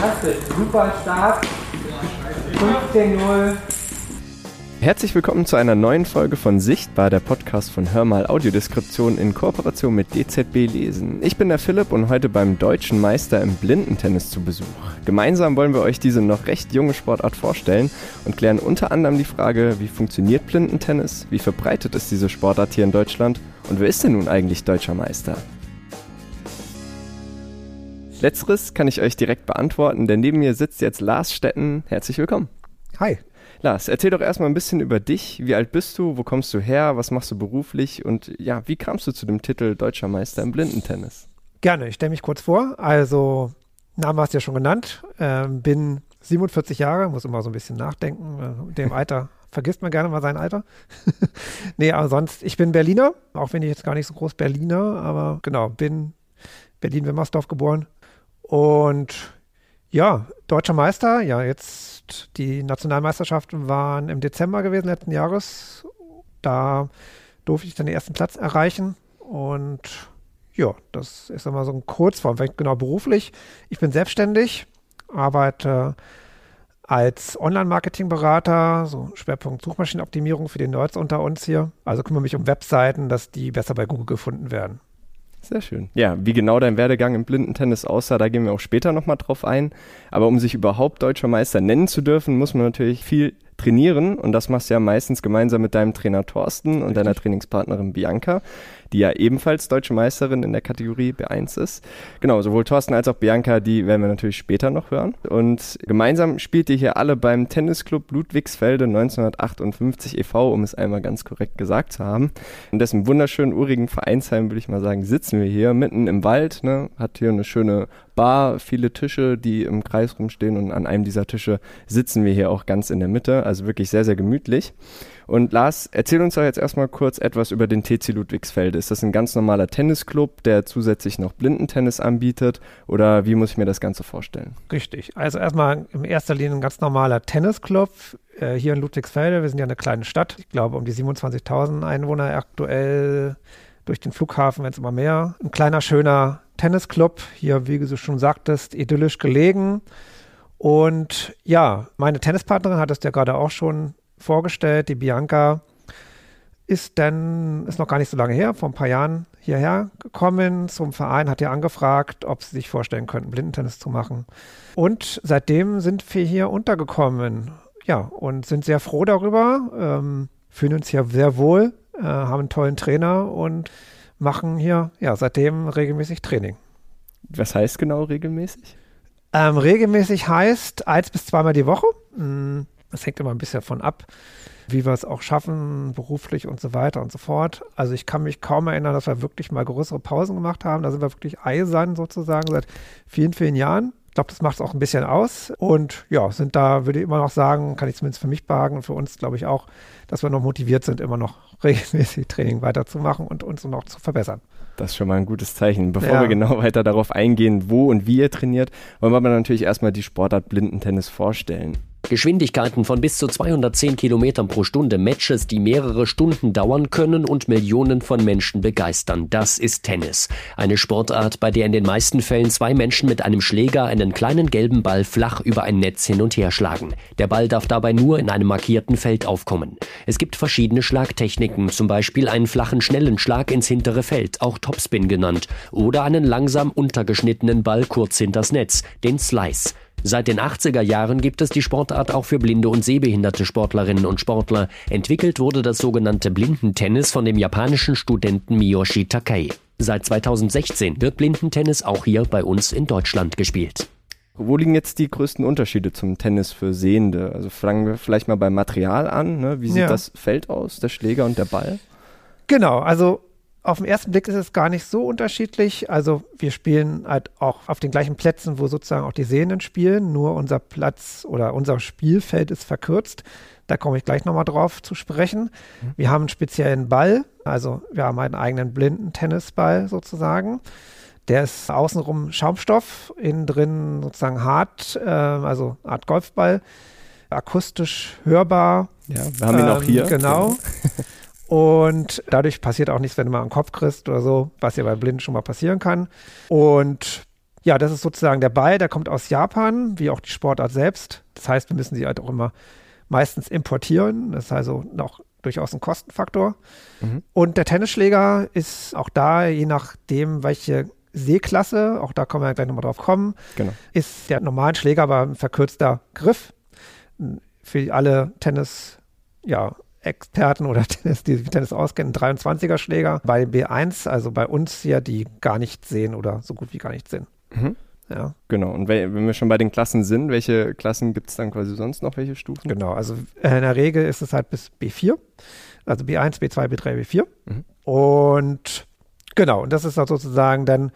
Fantastisch, super Start. 15-0. Herzlich willkommen zu einer neuen Folge von Sichtbar, der Podcast von Hörmal Audiodeskription in Kooperation mit DZB Lesen. Ich bin der Philipp und heute beim deutschen Meister im Blindentennis zu Besuch. Gemeinsam wollen wir euch diese noch recht junge Sportart vorstellen und klären unter anderem die Frage, wie funktioniert Blindentennis, wie verbreitet ist diese Sportart hier in Deutschland und wer ist denn nun eigentlich deutscher Meister? Letzteres kann ich euch direkt beantworten, denn neben mir sitzt jetzt Lars Stetten. Herzlich willkommen. Hi. Lars, erzähl doch erstmal ein bisschen über dich. Wie alt bist du? Wo kommst du her? Was machst du beruflich? Und ja, wie kamst du zu dem Titel Deutscher Meister im Blindentennis? Gerne, ich stelle mich kurz vor. Also, Name hast du ja schon genannt. Ähm, bin 47 Jahre, muss immer so ein bisschen nachdenken. Äh, dem Alter vergisst man gerne mal sein Alter. nee, aber sonst, ich bin Berliner, auch wenn ich jetzt gar nicht so groß Berliner, aber genau, bin Berlin-Wimmersdorf geboren. Und ja, deutscher Meister, ja, jetzt die Nationalmeisterschaften waren im Dezember gewesen letzten Jahres. Da durfte ich dann den ersten Platz erreichen und ja, das ist immer so ein Kurzform, genau beruflich. Ich bin selbstständig, arbeite als Online-Marketing-Berater, so Schwerpunkt Suchmaschinenoptimierung für die Nerds unter uns hier. Also kümmere mich um Webseiten, dass die besser bei Google gefunden werden. Sehr schön. Ja, wie genau dein Werdegang im Blindentennis aussah, da gehen wir auch später nochmal drauf ein. Aber um sich überhaupt deutscher Meister nennen zu dürfen, muss man natürlich viel trainieren und das machst du ja meistens gemeinsam mit deinem Trainer Thorsten und Richtig. deiner Trainingspartnerin Bianca die ja ebenfalls deutsche Meisterin in der Kategorie B1 ist. Genau, sowohl Thorsten als auch Bianca, die werden wir natürlich später noch hören. Und gemeinsam spielt ihr hier alle beim Tennisclub Ludwigsfelde 1958 e.V., um es einmal ganz korrekt gesagt zu haben. In dessen wunderschönen urigen Vereinsheim, würde ich mal sagen, sitzen wir hier mitten im Wald, ne? hat hier eine schöne Bar, viele Tische, die im Kreis rumstehen und an einem dieser Tische sitzen wir hier auch ganz in der Mitte, also wirklich sehr, sehr gemütlich. Und Lars, erzähl uns doch jetzt erstmal kurz etwas über den TC Ludwigsfelde. Ist das ein ganz normaler Tennisclub, der zusätzlich noch Blindentennis anbietet? Oder wie muss ich mir das Ganze vorstellen? Richtig. Also erstmal in erster Linie ein ganz normaler Tennisclub äh, hier in Ludwigsfelde. Wir sind ja eine kleine Stadt. Ich glaube, um die 27.000 Einwohner aktuell durch den Flughafen, wenn es immer mehr. Ein kleiner, schöner Tennisclub. Hier, wie du schon sagtest, idyllisch gelegen. Und ja, meine Tennispartnerin hat es ja gerade auch schon vorgestellt. Die Bianca ist dann, ist noch gar nicht so lange her, vor ein paar Jahren hierher gekommen zum Verein, hat ja angefragt, ob sie sich vorstellen könnten, Blindentennis zu machen. Und seitdem sind wir hier untergekommen. Ja, und sind sehr froh darüber, ähm, fühlen uns hier sehr wohl, äh, haben einen tollen Trainer und machen hier ja seitdem regelmäßig Training. Was heißt genau regelmäßig? Ähm, regelmäßig heißt eins bis zweimal die Woche. Mm, das hängt immer ein bisschen davon ab, wie wir es auch schaffen, beruflich und so weiter und so fort. Also ich kann mich kaum erinnern, dass wir wirklich mal größere Pausen gemacht haben. Da sind wir wirklich eisern sozusagen seit vielen, vielen Jahren. Ich glaube, das macht es auch ein bisschen aus. Und ja, sind da, würde ich immer noch sagen, kann ich zumindest für mich behagen und für uns, glaube ich, auch, dass wir noch motiviert sind, immer noch regelmäßig Training weiterzumachen und uns noch zu verbessern. Das ist schon mal ein gutes Zeichen. Bevor ja. wir genau weiter darauf eingehen, wo und wie ihr trainiert, wollen wir aber natürlich erstmal die Sportart Blindentennis vorstellen. Geschwindigkeiten von bis zu 210 Kilometern pro Stunde, Matches, die mehrere Stunden dauern können und Millionen von Menschen begeistern. Das ist Tennis. Eine Sportart, bei der in den meisten Fällen zwei Menschen mit einem Schläger einen kleinen gelben Ball flach über ein Netz hin und her schlagen. Der Ball darf dabei nur in einem markierten Feld aufkommen. Es gibt verschiedene Schlagtechniken, zum Beispiel einen flachen, schnellen Schlag ins hintere Feld, auch Topspin genannt, oder einen langsam untergeschnittenen Ball kurz hinters Netz, den Slice. Seit den 80er Jahren gibt es die Sportart auch für blinde und sehbehinderte Sportlerinnen und Sportler. Entwickelt wurde das sogenannte Blindentennis von dem japanischen Studenten Miyoshi Takei. Seit 2016 wird Blindentennis auch hier bei uns in Deutschland gespielt. Wo liegen jetzt die größten Unterschiede zum Tennis für Sehende? Also fangen wir vielleicht mal beim Material an. Ne? Wie sieht ja. das Feld aus, der Schläger und der Ball? Genau, also auf den ersten Blick ist es gar nicht so unterschiedlich. Also wir spielen halt auch auf den gleichen Plätzen, wo sozusagen auch die Sehenden spielen. Nur unser Platz oder unser Spielfeld ist verkürzt. Da komme ich gleich nochmal drauf zu sprechen. Mhm. Wir haben einen speziellen Ball. Also wir haben einen eigenen blinden Tennisball sozusagen. Der ist außenrum Schaumstoff, innen drin sozusagen hart, äh, also Art Golfball, akustisch hörbar. Ja, wir haben ihn ähm, auch hier. Genau. Und dadurch passiert auch nichts, wenn du mal einen Kopf kriegst oder so, was ja bei Blinden schon mal passieren kann. Und Ja, das ist sozusagen der Ball, der kommt aus Japan, wie auch die Sportart selbst. Das heißt, wir müssen sie halt auch immer meistens importieren. Das ist also noch durchaus ein Kostenfaktor. Mhm. Und der Tennisschläger ist auch da, je nachdem, welche Seeklasse, auch da können wir gleich nochmal drauf kommen, genau. ist der normalen Schläger aber ein verkürzter Griff. Für alle Tennis, ja, Experten oder Tennis, die sich Tennis auskennen, 23er Schläger. Bei B1, also bei uns hier, die gar nicht sehen oder so gut wie gar nicht sehen. Mhm. Ja. Genau. Und wenn wir schon bei den Klassen sind, welche Klassen gibt es dann quasi sonst noch? Welche Stufen? Genau. Also äh, in der Regel ist es halt bis B4. Also B1, B2, B3, B4. Mhm. Und genau. Und das ist halt sozusagen dann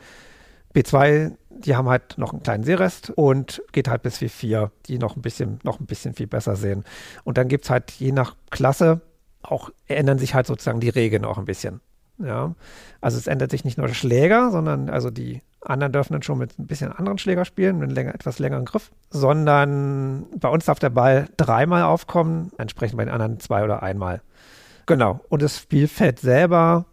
B2, die haben halt noch einen kleinen Seerest und geht halt bis V4, die noch ein bisschen, noch ein bisschen viel besser sehen. Und dann gibt es halt je nach Klasse auch, ändern sich halt sozusagen die Regeln auch ein bisschen. Ja. Also es ändert sich nicht nur der Schläger, sondern also die anderen dürfen dann schon mit ein bisschen anderen Schläger spielen, mit länger, etwas längeren Griff, sondern bei uns darf der Ball dreimal aufkommen, entsprechend bei den anderen zwei oder einmal. Genau. Und das Spielfeld selber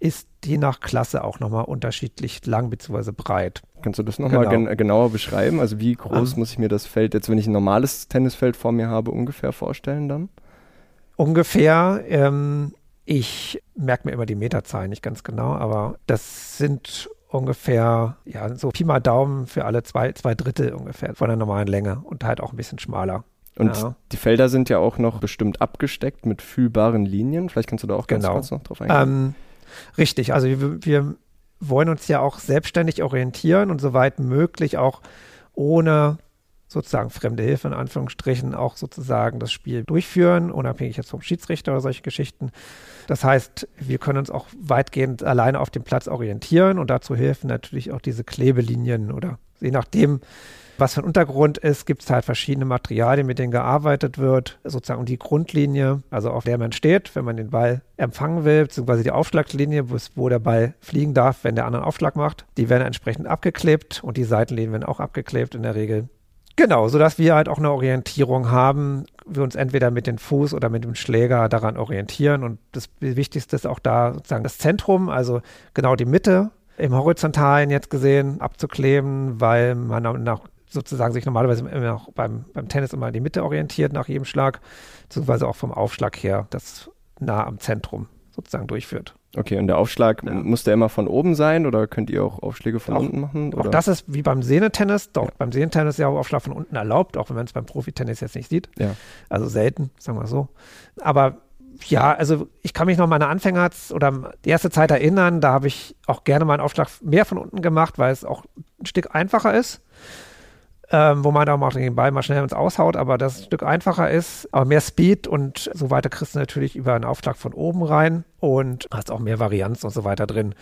ist je nach Klasse auch nochmal unterschiedlich lang bzw. breit. Kannst du das nochmal genau. gen genauer beschreiben? Also wie groß ah. muss ich mir das Feld jetzt, wenn ich ein normales Tennisfeld vor mir habe, ungefähr vorstellen dann? Ungefähr. Ähm, ich merke mir immer die Meterzahlen nicht ganz genau, aber das sind ungefähr, ja, so Pi mal Daumen für alle zwei, zwei Drittel ungefähr von der normalen Länge und halt auch ein bisschen schmaler. Und ja. die Felder sind ja auch noch bestimmt abgesteckt mit fühlbaren Linien. Vielleicht kannst du da auch ganz genau. kurz noch drauf eingehen. Ähm, richtig, also wir, wir wollen uns ja auch selbstständig orientieren und soweit möglich auch ohne sozusagen fremde Hilfe in Anführungsstrichen auch sozusagen das Spiel durchführen, unabhängig jetzt vom Schiedsrichter oder solche Geschichten. Das heißt, wir können uns auch weitgehend alleine auf dem Platz orientieren und dazu helfen natürlich auch diese Klebelinien oder je nachdem, was für ein Untergrund ist, gibt es halt verschiedene Materialien, mit denen gearbeitet wird. Sozusagen die Grundlinie, also auf der man steht, wenn man den Ball empfangen will, beziehungsweise die Aufschlagslinie, wo der Ball fliegen darf, wenn der andere Aufschlag macht. Die werden entsprechend abgeklebt und die Seitenlinien werden auch abgeklebt in der Regel. Genau, sodass wir halt auch eine Orientierung haben, wir uns entweder mit dem Fuß oder mit dem Schläger daran orientieren. Und das Wichtigste ist auch da sozusagen das Zentrum, also genau die Mitte im Horizontalen jetzt gesehen abzukleben, weil man nach, sozusagen sich normalerweise immer auch beim, beim Tennis immer in die Mitte orientiert nach jedem Schlag, beziehungsweise auch vom Aufschlag her das nah am Zentrum sozusagen durchführt. Okay, und der Aufschlag, ja. muss der immer von oben sein oder könnt ihr auch Aufschläge von auch, unten machen? Oder? Auch das ist wie beim Sehnetennis. Doch, ja. beim Sehnetennis ist ja auch Aufschlag von unten erlaubt, auch wenn man es beim Profitennis jetzt nicht sieht. Ja. Also selten, sagen wir so. Aber ja, also ich kann mich noch meine Anfänger oder die erste Zeit erinnern, da habe ich auch gerne mal einen Aufschlag mehr von unten gemacht, weil es auch ein Stück einfacher ist ähm, wo man da auch den Ball mal schnell ins Aushaut, aber das ein Stück einfacher ist, aber mehr Speed und so weiter kriegst du natürlich über einen Aufschlag von oben rein und hast auch mehr Varianz und so weiter drin.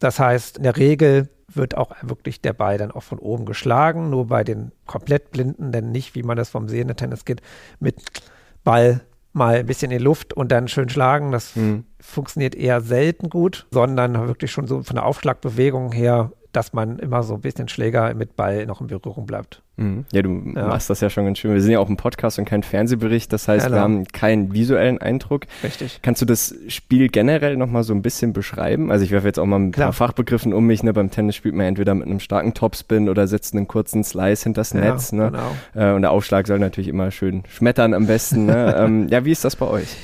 Das heißt, in der Regel wird auch wirklich der Ball dann auch von oben geschlagen, nur bei den komplett Blinden, denn nicht, wie man das vom sehenden Tennis geht, mit Ball mal ein bisschen in die Luft und dann schön schlagen. Das hm. funktioniert eher selten gut, sondern wirklich schon so von der Aufschlagbewegung her dass man immer so ein bisschen Schläger mit Ball noch in Berührung bleibt. Mhm. Ja, du ja. machst das ja schon ganz schön. Wir sind ja auch ein Podcast und kein Fernsehbericht, das heißt, ja, wir haben keinen visuellen Eindruck. Richtig. Kannst du das Spiel generell nochmal so ein bisschen beschreiben? Also ich werfe jetzt auch mal ein Klar. paar Fachbegriffen um mich. Ne? Beim Tennis spielt man entweder mit einem starken Topspin oder setzt einen kurzen Slice hinters Netz. Ja, ne? genau. Äh, und der Aufschlag soll natürlich immer schön schmettern am besten. Ne? ähm, ja, wie ist das bei euch?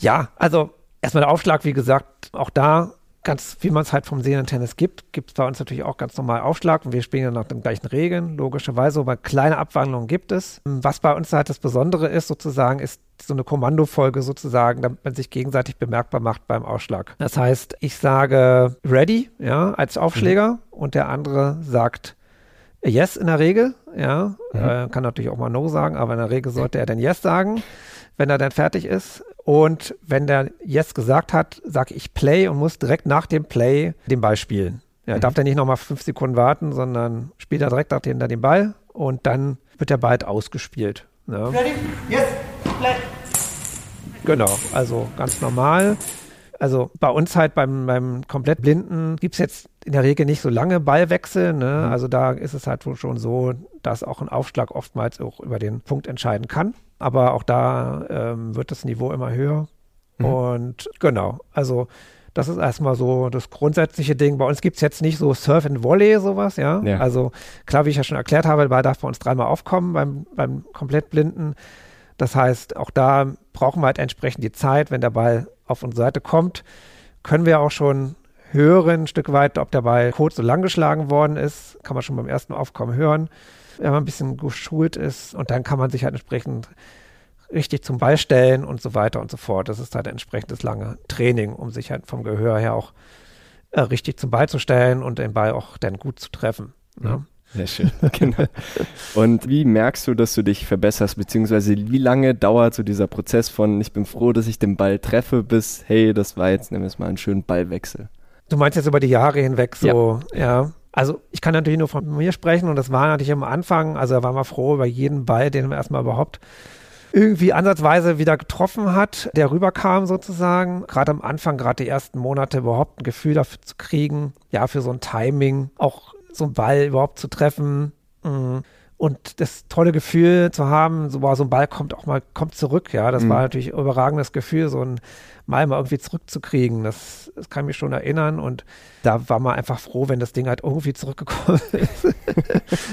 Ja, also erstmal der Aufschlag, wie gesagt, auch da ganz, wie man es halt vom Sehnen-Tennis gibt, gibt es bei uns natürlich auch ganz normal Aufschlag und wir spielen ja nach den gleichen Regeln, logischerweise, aber kleine Abwandlungen gibt es. Was bei uns halt das Besondere ist, sozusagen, ist so eine Kommandofolge sozusagen, damit man sich gegenseitig bemerkbar macht beim Ausschlag. Das heißt, ich sage ready, ja, als Aufschläger mhm. und der andere sagt Yes in der Regel, ja, mhm. äh, kann natürlich auch mal No sagen, aber in der Regel sollte er dann Yes sagen, wenn er dann fertig ist. Und wenn der Yes gesagt hat, sage ich Play und muss direkt nach dem Play den Ball spielen. Ja, mhm. darf der nicht nochmal fünf Sekunden warten, sondern spielt er direkt hinter den Ball und dann wird der Ball halt ausgespielt. Ne? Ready? Yes, play. Genau, also ganz normal. Also bei uns halt beim, beim komplett Blinden gibt es jetzt in der Regel nicht so lange Ballwechsel. Ne? Mhm. Also da ist es halt schon so, dass auch ein Aufschlag oftmals auch über den Punkt entscheiden kann aber auch da ähm, wird das Niveau immer höher. Mhm. Und genau, also Das ist erstmal so das grundsätzliche Ding. Bei uns gibt es jetzt nicht so Surf and Volley sowas, ja? Ja. Also klar, wie ich ja schon erklärt habe, der Ball darf bei uns dreimal aufkommen beim, beim Komplettblinden. Das heißt, auch da brauchen wir halt entsprechend die Zeit, wenn der Ball auf unsere Seite kommt, können wir auch schon hören, ein Stück weit, ob der Ball kurz so lang geschlagen worden ist. Kann man schon beim ersten Aufkommen hören, wenn man ein bisschen geschult ist. Und dann kann man sich halt entsprechend richtig zum Ball stellen und so weiter und so fort. Das ist halt entsprechendes lange Training, um sich halt vom Gehör her auch äh, richtig zum Ball zu stellen und den Ball auch dann gut zu treffen. Ne? Sehr schön, genau. Und wie merkst du, dass du dich verbesserst, beziehungsweise wie lange dauert so dieser Prozess von ich bin froh, dass ich den Ball treffe, bis hey, das war jetzt, nehmen wir es mal, einen schönen Ballwechsel? Du meinst jetzt über die Jahre hinweg so, ja. ja. Also ich kann natürlich nur von mir sprechen und das war natürlich am Anfang, also da waren wir froh über jeden Ball, den wir erstmal überhaupt irgendwie ansatzweise wieder getroffen hat, der rüberkam sozusagen. Gerade am Anfang, gerade die ersten Monate überhaupt ein Gefühl dafür zu kriegen, ja, für so ein Timing, auch so einen Ball überhaupt zu treffen. Mm. Und das tolle Gefühl zu haben, so, wow, so ein Ball kommt auch mal, kommt zurück, ja. Das Mhm. war natürlich ein überragendes Gefühl, so ein Mal mal irgendwie zurückzukriegen. Das, das kann ich mich schon erinnern. Und da war man einfach froh, wenn das Ding halt irgendwie zurückgekommen ist.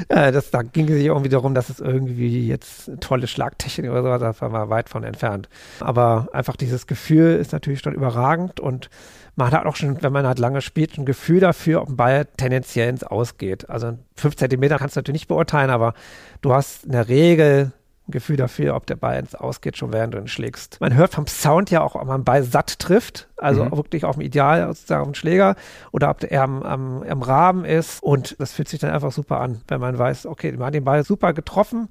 das, da ging es sich irgendwie darum, dass es irgendwie jetzt tolle Schlagtechnik oder so, da waren wir weit von entfernt. Aber einfach dieses Gefühl ist natürlich schon überragend und man hat auch schon, wenn man halt lange spielt, ein Gefühl dafür, ob ein Ball tendenziell ins Ausgeht. Also fünf Zentimeter kannst du natürlich nicht beurteilen, aber du hast in der Regel ein Gefühl dafür, ob der Ball ins Ausgeht, schon während du ihn schlägst. Man hört vom Sound ja auch, ob man Ball satt trifft, also Mhm. wirklich auf dem Ideal, sozusagen auf dem Schläger, oder ob der am, am, am Rahmen ist. Und das fühlt sich dann einfach super an, wenn man weiß, okay, man hat den Ball super getroffen.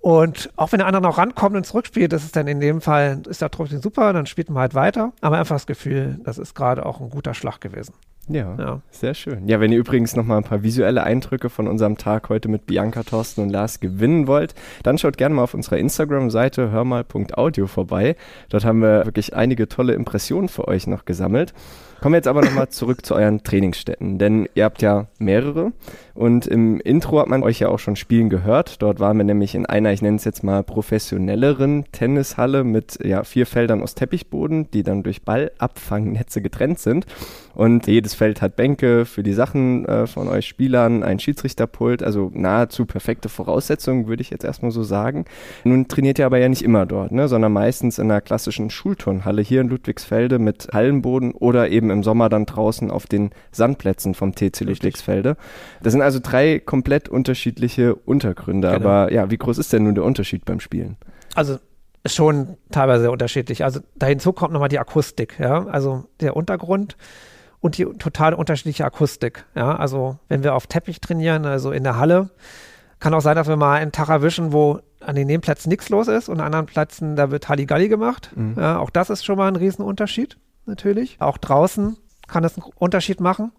Und auch wenn der andere noch rankommt und zurückspielt, das ist dann in dem Fall, ist der trotzdem super, dann spielt man halt weiter. Aber einfach das Gefühl, das ist gerade auch ein guter Schlag gewesen. Ja, Ja. sehr schön. Ja, wenn ihr übrigens noch mal ein paar visuelle Eindrücke von unserem Tag heute mit Bianca, Thorsten und Lars gewinnen wollt, dann schaut gerne mal auf unserer Instagram-Seite hörmal.audio vorbei. Dort haben wir wirklich einige tolle Impressionen für euch noch gesammelt. Kommen wir jetzt aber nochmal zurück zu euren Trainingsstätten, denn ihr habt ja mehrere und im Intro hat man euch ja auch schon spielen gehört. Dort waren wir nämlich in einer, ich nenne es jetzt mal professionelleren Tennishalle mit ja, vier Feldern aus Teppichboden, die dann durch Ballabfangnetze getrennt sind. Und jedes Feld hat Bänke für die Sachen äh, von euch Spielern, ein Schiedsrichterpult, also nahezu perfekte Voraussetzungen, würde ich jetzt erstmal so sagen. Nun trainiert ihr aber ja nicht immer dort, ne, sondern meistens in einer klassischen Schulturnhalle hier in Ludwigsfelde mit Hallenboden oder eben im Sommer dann draußen auf den Sandplätzen vom TC Ludwigsfelde. Das sind also drei komplett unterschiedliche Untergründe. Genau. Aber ja, wie groß ist denn nun der Unterschied beim Spielen? Also schon teilweise sehr unterschiedlich. Also da hinzu kommt nochmal die Akustik, ja. Also der Untergrund und die total unterschiedliche Akustik. Ja, also wenn wir auf Teppich trainieren, also in der Halle, kann auch sein, dass wir mal einen Tag erwischen, wo an den Nebenplätzen nichts los ist und an anderen Plätzen, da wird Halligalli gemacht. Mhm. Ja, auch das ist schon mal ein Riesenunterschied, natürlich. Auch draußen kann das einen Unterschied machen.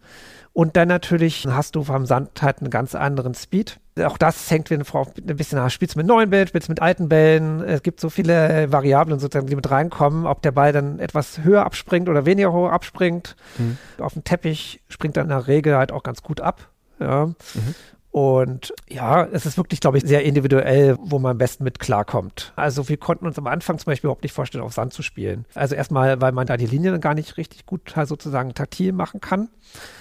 Und dann natürlich hast du vom Sand halt einen ganz anderen Speed. Auch das hängt wieder vor- ein bisschen nach. Spielst du mit neuen Bällen, spielst du mit alten Bällen. Es gibt so viele Variablen sozusagen, die mit reinkommen, ob der Ball dann etwas höher abspringt oder weniger hoch abspringt. Mhm. Auf dem Teppich springt er in der Regel halt auch ganz gut ab. Ja. Und ja, es ist wirklich, glaube ich, sehr individuell, wo man am besten mit klarkommt. Also wir konnten uns am Anfang zum Beispiel überhaupt nicht vorstellen, auf Sand zu spielen. Also erstmal, weil man da die Linien gar nicht richtig gut halt sozusagen taktil machen kann.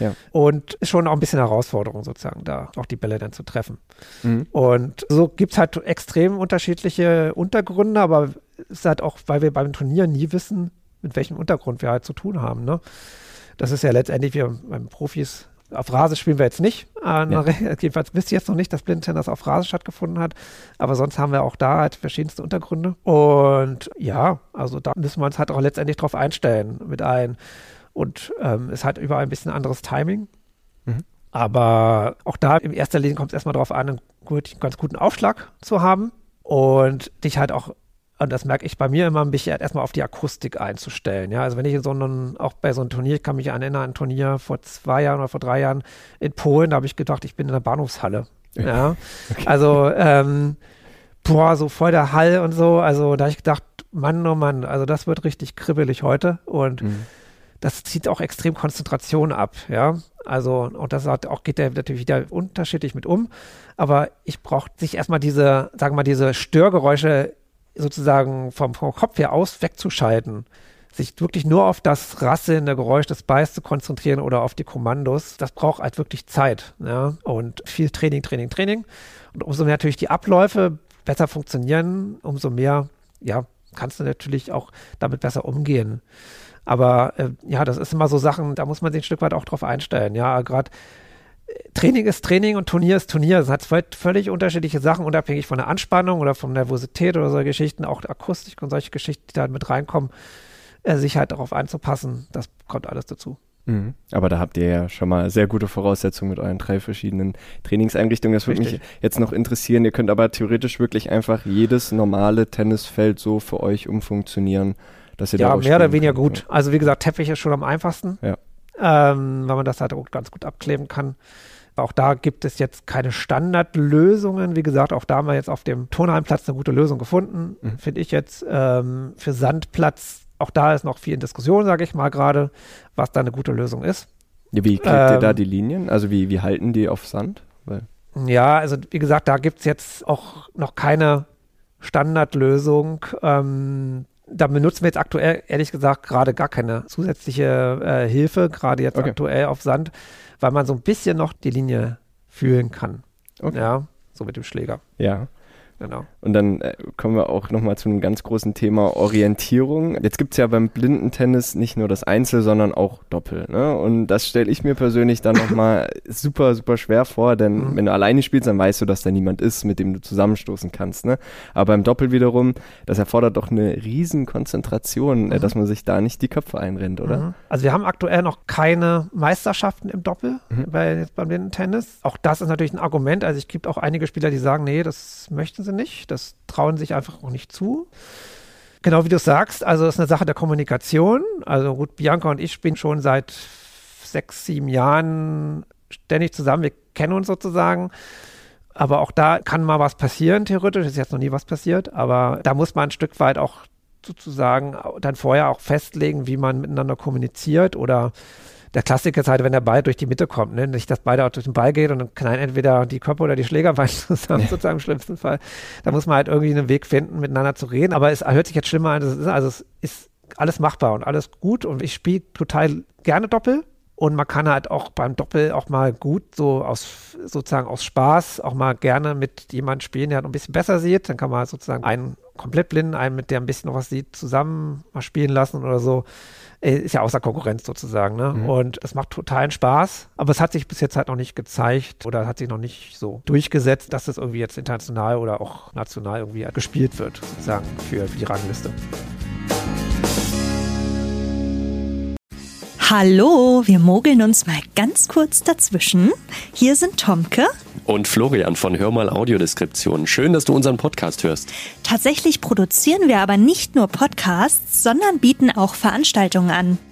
Ja. Und ist schon auch ein bisschen Herausforderung sozusagen, da auch die Bälle dann zu treffen. Mhm. Und so gibt es halt extrem unterschiedliche Untergründe, aber es ist halt auch, weil wir beim Turnier nie wissen, mit welchem Untergrund wir halt zu tun haben. Ne? Das ist ja letztendlich, wir beim Profis, auf Rase spielen wir jetzt nicht. Äh, Ja. Jedenfalls wisst ihr jetzt noch nicht, dass Blindtennis auf Rase stattgefunden hat. Aber sonst haben wir auch da halt verschiedenste Untergründe. Und ja, also da müssen wir uns halt auch letztendlich drauf einstellen mit allen. Und ähm, es hat überall ein bisschen anderes Timing. Mhm. Aber auch da in erster Linie kommt es erstmal darauf an, einen gut, ganz guten Aufschlag zu haben und dich halt auch, und das merke ich bei mir immer, mich erstmal auf die Akustik einzustellen. Ja, also wenn ich in so einem, auch bei so einem Turnier, ich kann mich erinnern, an ein Turnier vor zwei Jahren oder vor drei Jahren in Polen, da habe ich gedacht, ich bin in der Bahnhofshalle. Ja, also, ähm, boah, so voll der Hall und so. Also da habe ich gedacht, Mann, oh Mann, also das wird richtig kribbelig heute. Und Mhm. das zieht auch extrem Konzentration ab, ja. Also, und das hat auch, geht der natürlich wieder unterschiedlich mit um. Aber ich brauche sich erstmal diese, sagen wir mal, diese Störgeräusche sozusagen vom, vom Kopf her aus wegzuschalten. sich wirklich nur auf das rasselnde Geräusch des Beis zu konzentrieren oder auf die Kommandos, das braucht halt wirklich Zeit. Ja? Und viel Training, Training, Training. Und umso mehr natürlich die Abläufe besser funktionieren, umso mehr, ja, kannst du natürlich auch damit besser umgehen. Aber äh, ja, das ist immer so Sachen, da muss man sich ein Stück weit auch drauf einstellen. Ja, gerade Training ist Training und Turnier ist Turnier. Das hat völlig unterschiedliche Sachen, unabhängig von der Anspannung oder von Nervosität oder solche Geschichten, auch Akustik und solche Geschichten, die da mit reinkommen äh, sich halt darauf einzupassen, das kommt alles dazu. Mhm. Aber da habt ihr ja schon mal sehr gute Voraussetzungen mit euren drei verschiedenen Trainingseinrichtungen. Das würde mich jetzt noch interessieren. Ihr könnt aber theoretisch wirklich einfach jedes normale Tennisfeld so für euch umfunktionieren, dass ihr ja, da mehr oder weniger könnt. gut. Also wie gesagt, Teppich ist schon am einfachsten, ja. Ähm, weil man das halt auch ganz gut abkleben kann. Auch da gibt es jetzt keine Standardlösungen. Wie gesagt, auch da haben wir jetzt auf dem Turnheimplatz eine gute Lösung gefunden, mhm. finde ich jetzt. Ähm, für Sandplatz auch da ist noch viel in Diskussion, sage ich mal gerade, was da eine gute Lösung ist. Ja, wie klebt ähm, ihr da die Linien? Also wie, wie halten die auf Sand? Weil ja, also wie gesagt, da gibt es jetzt auch noch keine Standardlösung. Ähm, da benutzen wir jetzt aktuell, ehrlich gesagt, gerade gar keine zusätzliche äh, Hilfe, gerade jetzt okay. aktuell auf Sand, weil man so ein bisschen noch die Linie fühlen kann. Okay. Ja, so mit dem Schläger. Ja. Genau. Und dann äh, kommen wir auch nochmal zu einem ganz großen Thema Orientierung. Jetzt gibt es ja beim Blindentennis nicht nur das Einzel, sondern auch Doppel. Ne? Und das stelle ich mir persönlich dann nochmal super, super schwer vor, denn mhm. wenn du alleine spielst, dann weißt du, dass da niemand ist, mit dem du zusammenstoßen kannst. Ne? Aber beim Doppel wiederum, das erfordert doch eine riesen Konzentration, äh, mhm. dass man sich da nicht die Köpfe einrennt, oder? Mhm. Also wir haben aktuell noch keine Meisterschaften im Doppel mhm. bei, beim Blindentennis. Auch das ist natürlich ein Argument. Also es gibt auch einige Spieler, die sagen, nee, das möchten sie sie nicht. Das trauen sich einfach auch nicht zu. Genau wie du sagst, also es ist eine Sache der Kommunikation. Also gut, Bianca und ich spielen schon seit sechs, sieben Jahren ständig zusammen. Wir kennen uns sozusagen. Aber auch da kann mal was passieren, theoretisch. Ist jetzt noch nie was passiert. Aber da muss man ein Stück weit auch sozusagen dann vorher auch festlegen, wie man miteinander kommuniziert oder der Klassiker ist halt, wenn der Ball durch die Mitte kommt, ne? nicht, dass beide auch durch den Ball geht und dann knallen entweder die Körper oder die Schlägerbeine zusammen, ja. sozusagen im schlimmsten Fall. Da muss man halt irgendwie einen Weg finden, miteinander zu reden. Aber es hört sich jetzt schlimmer an. Ist, also es ist alles machbar und alles gut und ich spiele total gerne Doppel. Und man kann halt auch beim Doppel auch mal gut so aus sozusagen aus Spaß auch mal gerne mit jemandem spielen, der halt ein bisschen besser sieht. Dann kann man halt sozusagen einen komplett blinden, einen mit der ein bisschen noch was sieht, zusammen mal spielen lassen oder so. Äh, ist ja außer Konkurrenz sozusagen. Ne? Mhm. Und es macht totalen Spaß. Aber es hat sich bis jetzt halt noch nicht gezeigt oder hat sich noch nicht so durchgesetzt, dass es irgendwie jetzt international oder auch national irgendwie gespielt wird, sozusagen für, für die Rangliste. Hallo, wir mogeln uns mal ganz kurz dazwischen. Hier sind Tomke und Florian von Hör mal Audiodeskription. Schön, dass du unseren Podcast hörst. Tatsächlich produzieren wir aber nicht nur Podcasts, sondern bieten auch Veranstaltungen an.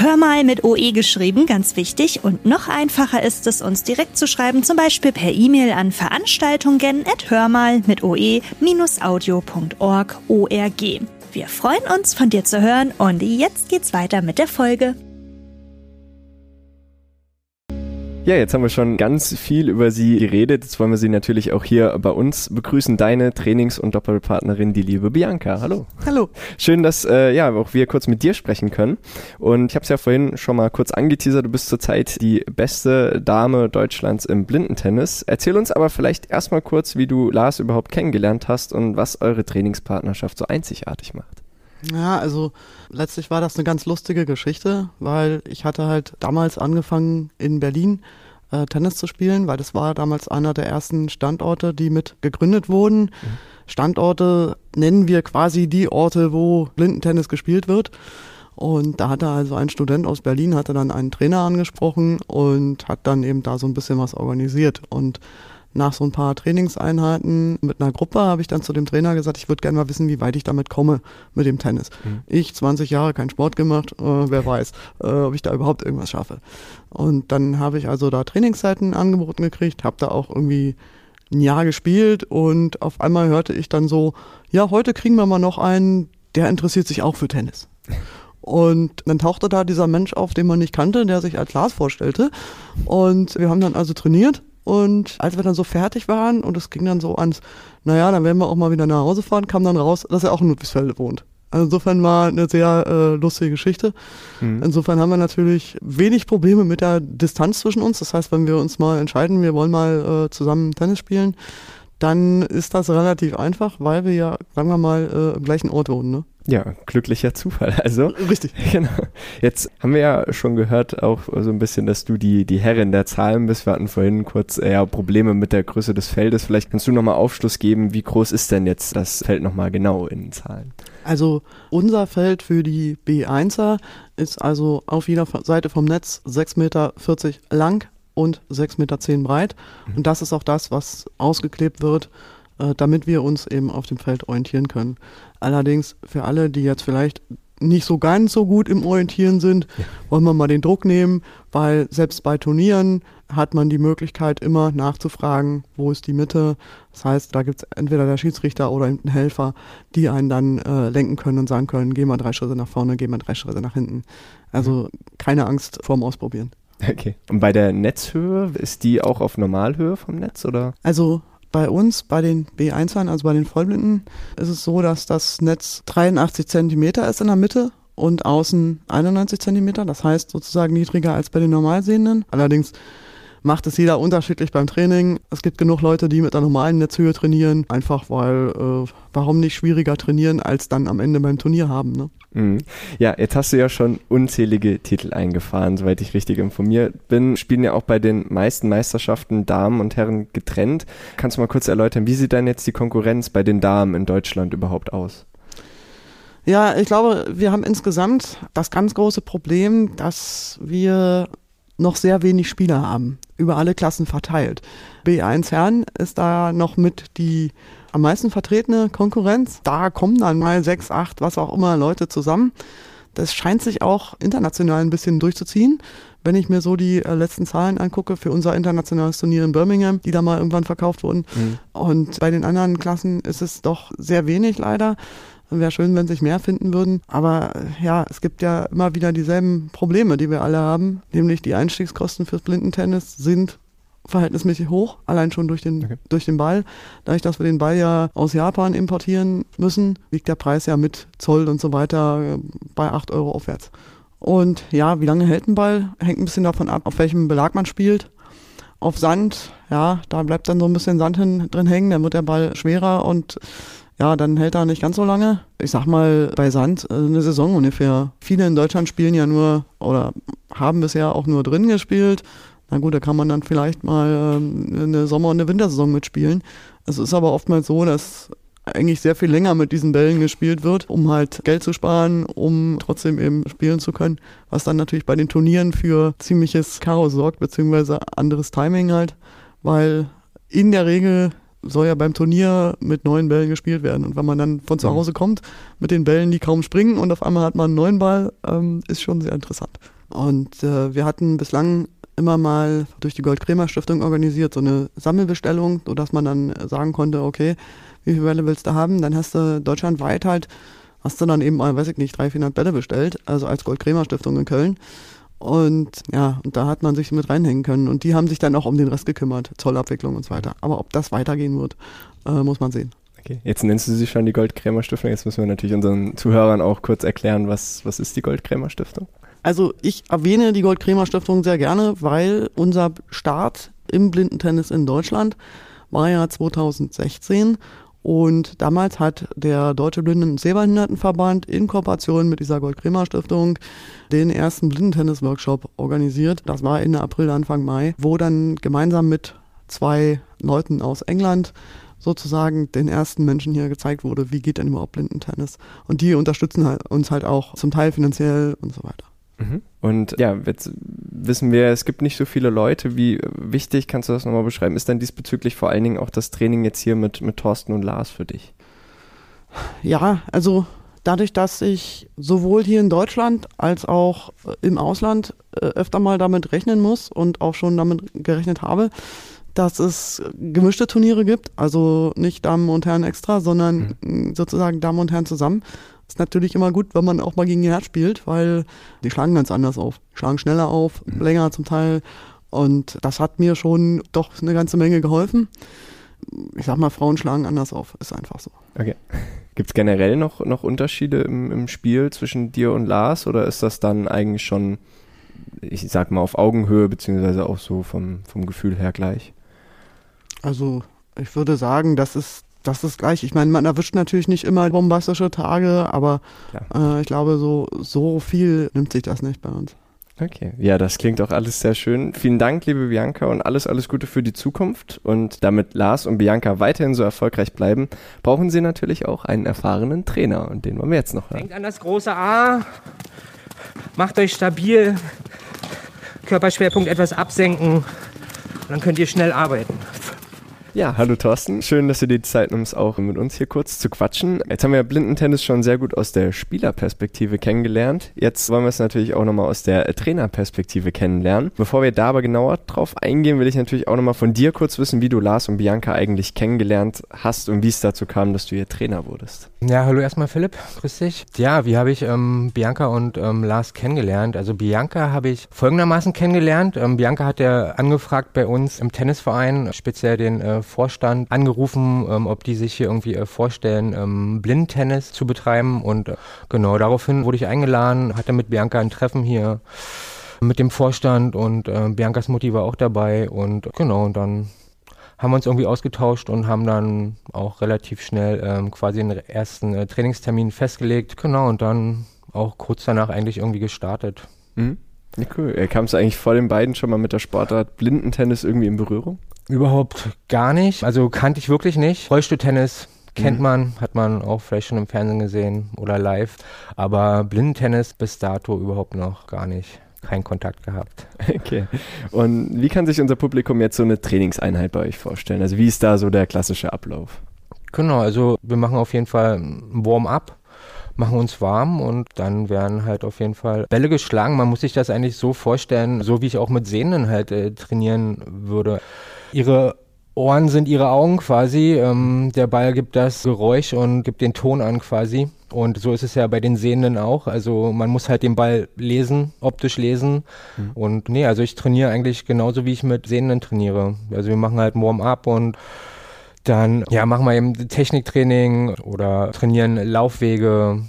Hör mal mit OE geschrieben, ganz wichtig. Und noch einfacher ist es, uns direkt zu schreiben, zum Beispiel per E-Mail an veranstaltungen at hörmal mit oe-audio.org. Wir freuen uns, von dir zu hören und jetzt geht's weiter mit der Folge. Ja, jetzt haben wir schon ganz viel über sie geredet. Jetzt wollen wir sie natürlich auch hier bei uns begrüßen. Deine Trainings- und Doppelpartnerin, die liebe Bianca. Hallo. Hallo. Schön, dass äh, ja auch wir kurz mit dir sprechen können. Und ich habe es ja vorhin schon mal kurz angeteasert. Du bist zurzeit die beste Dame Deutschlands im Blindentennis. Erzähl uns aber vielleicht erstmal kurz, wie du Lars überhaupt kennengelernt hast und was eure Trainingspartnerschaft so einzigartig macht. Ja, also letztlich war das eine ganz lustige Geschichte, weil ich hatte halt damals angefangen in Berlin äh, Tennis zu spielen, weil das war damals einer der ersten Standorte, die mit gegründet wurden. Mhm. Standorte nennen wir quasi die Orte, wo Blindentennis gespielt wird. Und da hatte also ein Student aus Berlin, hatte dann einen Trainer angesprochen und hat dann eben da so ein bisschen was organisiert. Und nach so ein paar Trainingseinheiten mit einer Gruppe habe ich dann zu dem Trainer gesagt, ich würde gerne mal wissen, wie weit ich damit komme mit dem Tennis. Mhm. Ich, 20 Jahre keinen Sport gemacht, äh, wer weiß, äh, ob ich da überhaupt irgendwas schaffe. Und dann habe ich also da Trainingszeiten angeboten gekriegt, habe da auch irgendwie ein Jahr gespielt und auf einmal hörte ich dann so, ja, heute kriegen wir mal noch einen, der interessiert sich auch für Tennis. Und dann tauchte da dieser Mensch auf, den man nicht kannte, der sich als Lars vorstellte. Und wir haben dann also trainiert. Und als wir dann so fertig waren und es ging dann so ans, naja, dann werden wir auch mal wieder nach Hause fahren, kam dann raus, dass er auch in Ludwigsfelde wohnt. Also insofern war eine sehr äh, lustige Geschichte. Mhm. Insofern haben wir natürlich wenig Probleme mit der Distanz zwischen uns. Das heißt, wenn wir uns mal entscheiden, wir wollen mal äh, zusammen Tennis spielen, dann ist das relativ einfach, weil wir ja, sagen wir mal, äh, im gleichen Ort wohnen. Ne? Ja, glücklicher Zufall. Also richtig. Genau. Jetzt haben wir ja schon gehört auch so ein bisschen, dass du die die Herrin der Zahlen bist. Wir hatten vorhin kurz eher Probleme mit der Größe des Feldes. Vielleicht kannst du nochmal Aufschluss geben, wie groß ist denn jetzt das Feld nochmal genau in Zahlen? Also unser Feld für die B1er ist also auf jeder Seite vom Netz 6,40 Meter lang und 6,10 Meter breit. Und das ist auch das, was ausgeklebt wird, äh, damit wir uns eben auf dem Feld orientieren können. Allerdings für alle, die jetzt vielleicht nicht so ganz so gut im Orientieren sind, ja. wollen wir mal den Druck nehmen, weil selbst bei Turnieren hat man die Möglichkeit immer nachzufragen, wo ist die Mitte. Das heißt, da gibt es entweder der Schiedsrichter oder einen Helfer, die einen dann äh, lenken können und sagen können, geh mal drei Schritte nach vorne, geh mal drei Schritte nach hinten. Also keine Angst vorm Ausprobieren. Okay. Und bei der Netzhöhe, ist die auch auf Normalhöhe vom Netz oder? Also bei uns, bei den B1ern, also bei den Vollblinden, ist es so, dass das Netz 83 Zentimeter ist in der Mitte und außen 91 Zentimeter. Das heißt sozusagen niedriger als bei den Normalsehenden. Allerdings macht es jeder unterschiedlich beim Training. Es gibt genug Leute, die mit der normalen Netzhöhe trainieren, einfach weil, äh, warum nicht schwieriger trainieren, als dann am Ende beim Turnier haben. Ne? Mhm. Ja, jetzt hast du ja schon unzählige Titel eingefahren, soweit ich richtig informiert bin. Spielen ja auch bei den meisten Meisterschaften Damen und Herren getrennt. Kannst du mal kurz erläutern, wie sieht denn jetzt die Konkurrenz bei den Damen in Deutschland überhaupt aus? Ja, ich glaube, wir haben insgesamt das ganz große Problem, dass wir noch sehr wenig Spieler haben, über alle Klassen verteilt. B1 Herren ist da noch mit die am meisten vertretene Konkurrenz. Da kommen dann mal sechs, acht, was auch immer Leute zusammen. Das scheint sich auch international ein bisschen durchzuziehen. Wenn ich mir so die äh, letzten Zahlen angucke für unser internationales Turnier in Birmingham, die da mal irgendwann verkauft wurden. Mhm. Und bei den anderen Klassen ist es doch sehr wenig leider. Wäre schön, wenn sich mehr finden würden. Aber äh, ja, es gibt ja immer wieder dieselben Probleme, die wir alle haben. Nämlich die Einstiegskosten fürs Blindentennis sind verhältnismäßig hoch, allein schon durch den, okay. durch den Ball. Dadurch, dass wir den Ball ja aus Japan importieren müssen, liegt der Preis ja mit Zoll und so weiter äh, bei 8 Euro aufwärts. Und ja, wie lange hält ein Ball? Hängt ein bisschen davon ab, auf welchem Belag man spielt. Auf Sand, ja, da bleibt dann so ein bisschen Sand hin, drin hängen, dann wird der Ball schwerer und ja, dann hält er nicht ganz so lange. Ich sag mal, bei Sand äh, eine Saison ungefähr. Viele in Deutschland spielen ja nur oder haben bisher auch nur drin gespielt. Na gut, da kann man dann vielleicht mal ähm, eine Sommer- und eine Wintersaison mitspielen. Es ist aber oftmals so, dass eigentlich sehr viel länger mit diesen Bällen gespielt wird, um halt Geld zu sparen, um trotzdem eben spielen zu können, was dann natürlich bei den Turnieren für ziemliches Chaos sorgt, beziehungsweise anderes Timing halt, weil in der Regel soll ja beim Turnier mit neuen Bällen gespielt werden. Und wenn man dann von zu Hause kommt mit den Bällen, die kaum springen und auf einmal hat man einen neuen Ball, ähm, ist schon sehr interessant. Und äh, wir hatten bislang immer mal durch die Gold-Kremer-Stiftung organisiert, so eine Sammelbestellung, sodass man dann sagen konnte, okay, wie viele Bälle willst du haben? Dann hast du deutschlandweit halt, hast du dann eben mal, weiß ich nicht, 300, 400 Bälle bestellt, also als Gold-Kremer-Stiftung in Köln. Und ja, und da hat man sich mit reinhängen können. Und die haben sich dann auch um den Rest gekümmert, Zollabwicklung und so weiter. Aber ob das weitergehen wird, äh, muss man sehen. Okay, jetzt nennst du sie schon die Goldkrämer-Stiftung. Jetzt müssen wir natürlich unseren Zuhörern auch kurz erklären, was, was ist die Goldkrämer-Stiftung? Also ich erwähne die Goldkrämer-Stiftung sehr gerne, weil unser Start im Blindentennis in Deutschland war ja 2016 und damals hat der Deutsche Blinden- und Sehbehindertenverband in Kooperation mit dieser Gold-Kremer-Stiftung den ersten Blindentennis-Workshop organisiert. Das war Ende April, Anfang Mai, wo dann gemeinsam mit zwei Leuten aus England sozusagen den ersten Menschen hier gezeigt wurde, wie geht denn überhaupt Blindentennis. Und die unterstützen halt, uns halt auch zum Teil finanziell und so weiter. Mhm. Und ja, jetzt wissen wir, es gibt nicht so viele Leute. Wie wichtig, kannst du das nochmal beschreiben, ist dann diesbezüglich vor allen Dingen auch das Training jetzt hier mit, mit Thorsten und Lars für dich? Ja, also dadurch, dass ich sowohl hier in Deutschland als auch im Ausland äh, öfter mal damit rechnen muss und auch schon damit gerechnet habe, dass es gemischte Turniere gibt, also nicht Damen und Herren extra, sondern mhm. sozusagen Damen und Herren zusammen. Ist natürlich immer gut, wenn man auch mal gegen die Herz spielt, weil die schlagen ganz anders auf. Die schlagen schneller auf, mhm. länger zum Teil. Und das hat mir schon doch eine ganze Menge geholfen. Ich sag mal, Frauen schlagen anders auf, ist einfach so. Okay. Gibt es generell noch, noch Unterschiede im, im Spiel zwischen dir und Lars oder ist das dann eigentlich schon, ich sag mal, auf Augenhöhe, beziehungsweise auch so vom, vom Gefühl her gleich? Also ich würde sagen, das ist das ist gleich. Ich meine, man erwischt natürlich nicht immer bombastische Tage, aber äh, ich glaube, so, so viel nimmt sich das nicht bei uns. Okay, ja, das klingt auch alles sehr schön. Vielen Dank, liebe Bianca, und alles, alles Gute für die Zukunft. Und damit Lars und Bianca weiterhin so erfolgreich bleiben, brauchen sie natürlich auch einen erfahrenen Trainer. Und den wollen wir jetzt noch hören. Denkt an das große A, macht euch stabil, Körperschwerpunkt etwas absenken, und dann könnt ihr schnell arbeiten. Ja, hallo Thorsten. Schön, dass du dir die Zeit nimmst, auch mit uns hier kurz zu quatschen. Jetzt haben wir Blindentennis schon sehr gut aus der Spielerperspektive kennengelernt. Jetzt wollen wir es natürlich auch nochmal aus der Trainerperspektive kennenlernen. Bevor wir da aber genauer drauf eingehen, will ich natürlich auch nochmal von dir kurz wissen, wie du Lars und Bianca eigentlich kennengelernt hast und wie es dazu kam, dass du ihr Trainer wurdest. Ja, hallo erstmal Philipp, grüß dich. Ja, wie habe ich ähm, Bianca und ähm, Lars kennengelernt? Also Bianca habe ich folgendermaßen kennengelernt. Ähm, Bianca hat ja angefragt bei uns im Tennisverein, speziell den äh, Vorstand angerufen, ähm, ob die sich hier irgendwie äh, vorstellen, ähm, Blindtennis zu betreiben. Und äh, genau daraufhin wurde ich eingeladen, hatte mit Bianca ein Treffen hier mit dem Vorstand und äh, Biancas Mutti war auch dabei. Und genau, und dann haben wir uns irgendwie ausgetauscht und haben dann auch relativ schnell ähm, quasi den ersten äh, Trainingstermin festgelegt. Genau, und dann auch kurz danach eigentlich irgendwie gestartet. Mhm. Ja, cool. Äh, Kamst du eigentlich vor den beiden schon mal mit der Sportart Blindentennis irgendwie in Berührung? Überhaupt gar nicht. Also kannte ich wirklich nicht. Rollstuhltennis kennt mhm. man, hat man auch vielleicht schon im Fernsehen gesehen oder live. Aber Blindentennis bis dato überhaupt noch gar nicht. Keinen Kontakt gehabt. Okay. Und wie kann sich unser Publikum jetzt so eine Trainingseinheit bei euch vorstellen? Also wie ist da so der klassische Ablauf? Genau, also wir machen auf jeden Fall ein Warm-up machen uns warm und dann werden halt auf jeden Fall Bälle geschlagen. Man muss sich das eigentlich so vorstellen, so wie ich auch mit Sehnen halt äh, trainieren würde. Ihre Ohren sind ihre Augen quasi. Ähm, der Ball gibt das Geräusch und gibt den Ton an quasi. Und so ist es ja bei den Sehenden auch. Also man muss halt den Ball lesen, optisch lesen. Mhm. Und nee, also ich trainiere eigentlich genauso, wie ich mit Sehenden trainiere. Also wir machen halt Warm-up und dann ja, machen wir eben Techniktraining oder trainieren Laufwege,